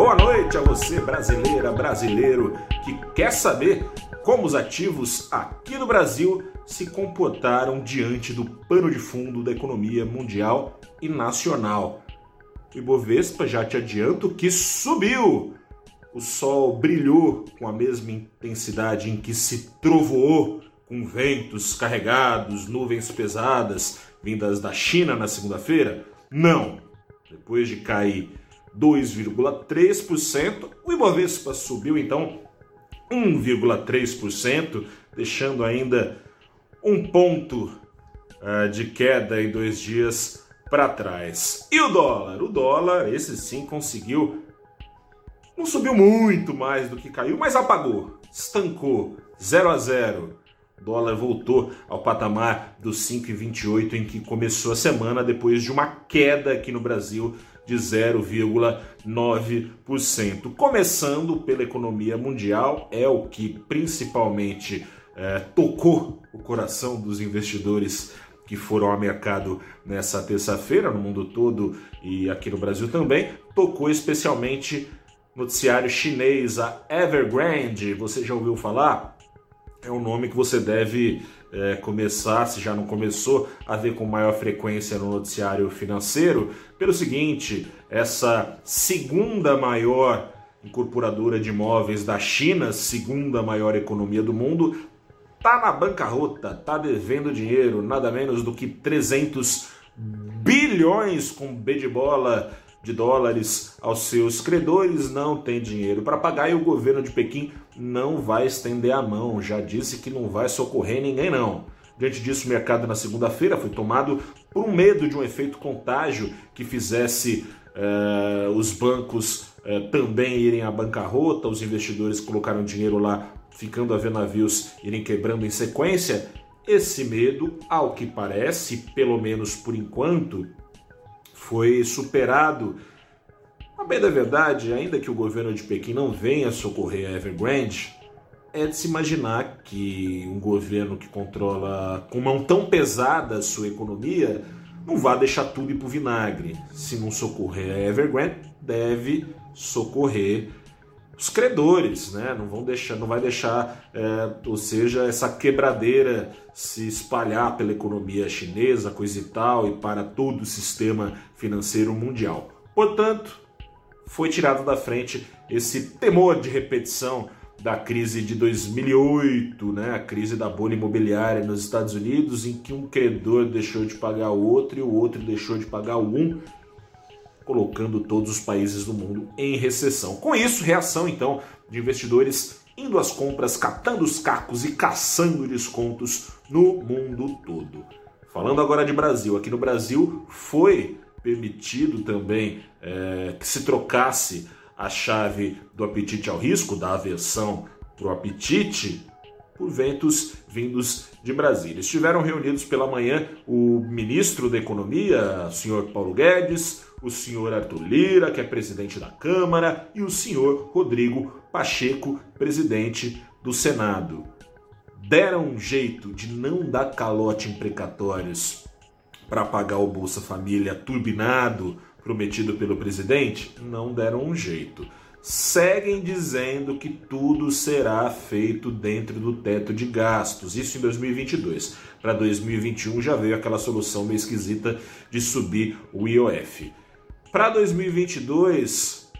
Boa noite a você, brasileira, brasileiro, que quer saber como os ativos aqui no Brasil se comportaram diante do pano de fundo da economia mundial e nacional. O Ibovespa já te adianto que subiu. O sol brilhou com a mesma intensidade em que se trovoou com ventos carregados, nuvens pesadas vindas da China na segunda-feira? Não. Depois de cair 2,3%, o Ibovespa subiu então 1,3%, deixando ainda um ponto uh, de queda em dois dias para trás. E o dólar? O dólar, esse sim conseguiu. Não subiu muito mais do que caiu, mas apagou, estancou, 0 a 0. O dólar voltou ao patamar dos 5,28 em que começou a semana, depois de uma queda aqui no Brasil de 0,9%. Começando pela economia mundial, é o que principalmente é, tocou o coração dos investidores que foram ao mercado nessa terça-feira, no mundo todo e aqui no Brasil também, tocou especialmente noticiário chinês, a Evergrande. Você já ouviu falar? É um nome que você deve é, começar, se já não começou, a ver com maior frequência no noticiário financeiro, pelo seguinte: essa segunda maior incorporadora de imóveis da China, segunda maior economia do mundo, tá na bancarrota, tá devendo dinheiro, nada menos do que 300 bilhões com B de bola de dólares aos seus credores, não tem dinheiro para pagar e o governo de Pequim não vai estender a mão, já disse que não vai socorrer ninguém não. Diante disso, o mercado na segunda-feira foi tomado por um medo de um efeito contágio que fizesse eh, os bancos eh, também irem à bancarrota, os investidores colocaram dinheiro lá, ficando a ver navios irem quebrando em sequência. Esse medo, ao que parece, pelo menos por enquanto, foi superado. A bem da verdade, ainda que o governo de Pequim não venha socorrer a Evergrande, é de se imaginar que um governo que controla com mão tão pesada a sua economia não vá deixar tudo ir para o vinagre. Se não socorrer a Evergrande, deve socorrer os credores, né? Não vão deixar, não vai deixar, é, ou seja, essa quebradeira se espalhar pela economia chinesa, coisa e tal, e para todo o sistema financeiro mundial. Portanto, foi tirado da frente esse temor de repetição da crise de 2008, né? A crise da bolha imobiliária nos Estados Unidos, em que um credor deixou de pagar o outro e o outro deixou de pagar o um colocando todos os países do mundo em recessão. Com isso, reação então de investidores indo às compras, catando os cacos e caçando descontos no mundo todo. Falando agora de Brasil, aqui no Brasil foi permitido também é, que se trocasse a chave do apetite ao risco, da aversão para o apetite, por ventos vindos de Brasília. Estiveram reunidos pela manhã o ministro da Economia, o senhor Paulo Guedes, o senhor Arthur Lira, que é presidente da Câmara, e o senhor Rodrigo Pacheco, presidente do Senado. Deram um jeito de não dar calote em precatórios para pagar o Bolsa Família turbinado prometido pelo presidente? Não deram um jeito. Seguem dizendo que tudo será feito dentro do teto de gastos, isso em 2022. Para 2021 já veio aquela solução meio esquisita de subir o IOF. Para 2022,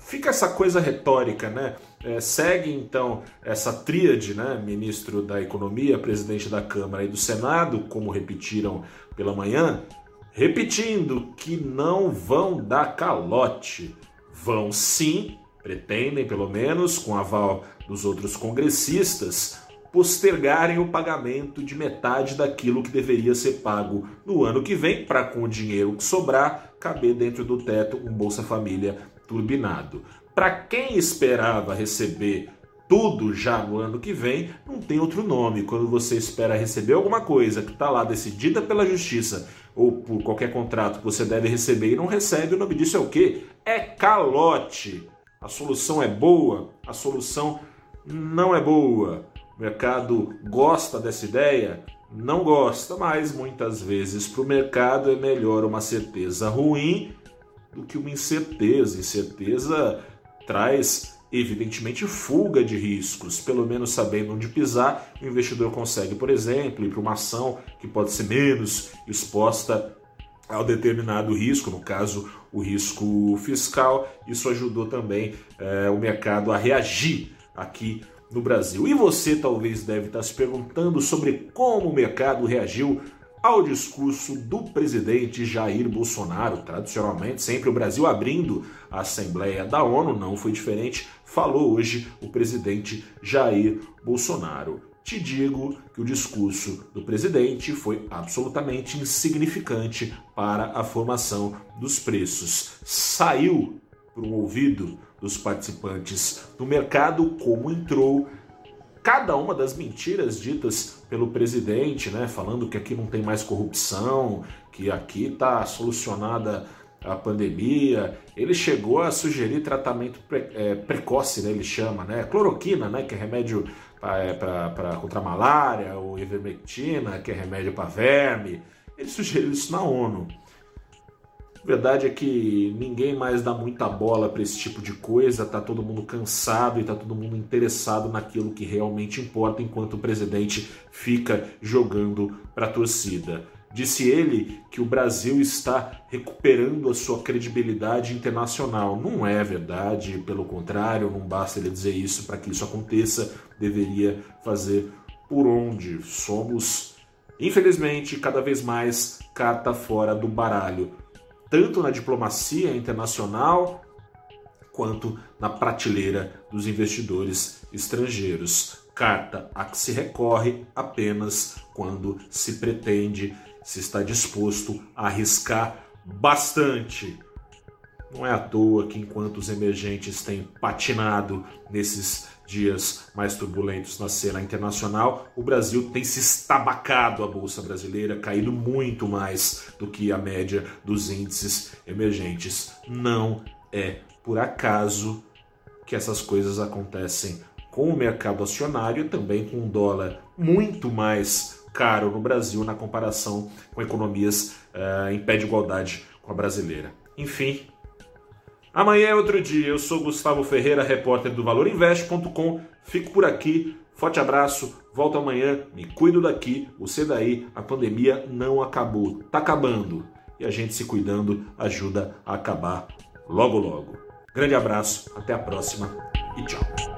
fica essa coisa retórica, né? É, segue então essa tríade, né? Ministro da Economia, presidente da Câmara e do Senado, como repetiram pela manhã, repetindo que não vão dar calote. Vão sim, pretendem pelo menos, com aval dos outros congressistas, postergarem o pagamento de metade daquilo que deveria ser pago no ano que vem, para com o dinheiro que sobrar, caber dentro do teto um Bolsa Família turbinado. Para quem esperava receber tudo já no ano que vem, não tem outro nome. Quando você espera receber alguma coisa que está lá decidida pela justiça ou por qualquer contrato que você deve receber e não recebe, o nome disso é o quê? É calote. A solução é boa, a solução não é boa. O mercado gosta dessa ideia? Não gosta, mas muitas vezes para o mercado é melhor uma certeza ruim do que uma incerteza. Incerteza traz evidentemente fuga de riscos, pelo menos sabendo onde pisar, o investidor consegue, por exemplo, ir para uma ação que pode ser menos exposta ao determinado risco, no caso o risco fiscal. Isso ajudou também é, o mercado a reagir aqui no Brasil. E você talvez deve estar se perguntando sobre como o mercado reagiu ao discurso do presidente Jair Bolsonaro. Tradicionalmente, sempre o Brasil abrindo a Assembleia da ONU, não foi diferente, falou hoje o presidente Jair Bolsonaro. Te digo que o discurso do presidente foi absolutamente insignificante para a formação dos preços. Saiu para o ouvido dos participantes do mercado como entrou cada uma das mentiras ditas pelo presidente, né, falando que aqui não tem mais corrupção, que aqui está solucionada a pandemia. Ele chegou a sugerir tratamento pre, é, precoce, né, ele chama, né, cloroquina, né, que é remédio para contra a malária, ou ivermectina, que é remédio para verme. Ele sugeriu isso na ONU. A verdade é que ninguém mais dá muita bola para esse tipo de coisa, tá todo mundo cansado e tá todo mundo interessado naquilo que realmente importa, enquanto o presidente fica jogando para a torcida. Disse ele que o Brasil está recuperando a sua credibilidade internacional. Não é verdade, pelo contrário, não basta ele dizer isso para que isso aconteça, deveria fazer por onde. Somos, infelizmente, cada vez mais carta fora do baralho tanto na diplomacia internacional quanto na prateleira dos investidores estrangeiros. Carta a que se recorre apenas quando se pretende, se está disposto a arriscar bastante. Não é à toa que enquanto os emergentes têm patinado nesses dias mais turbulentos na cena internacional, o Brasil tem se estabacado a bolsa brasileira, caído muito mais do que a média dos índices emergentes. Não é por acaso que essas coisas acontecem com o mercado acionário e também com o dólar muito mais caro no Brasil na comparação com economias uh, em pé de igualdade com a brasileira. Enfim, Amanhã é outro dia. Eu sou Gustavo Ferreira, repórter do ValorInvest.com. Fico por aqui. Forte abraço. Volto amanhã. Me cuido daqui. Você daí. A pandemia não acabou. Tá acabando. E a gente se cuidando ajuda a acabar logo logo. Grande abraço. Até a próxima e tchau.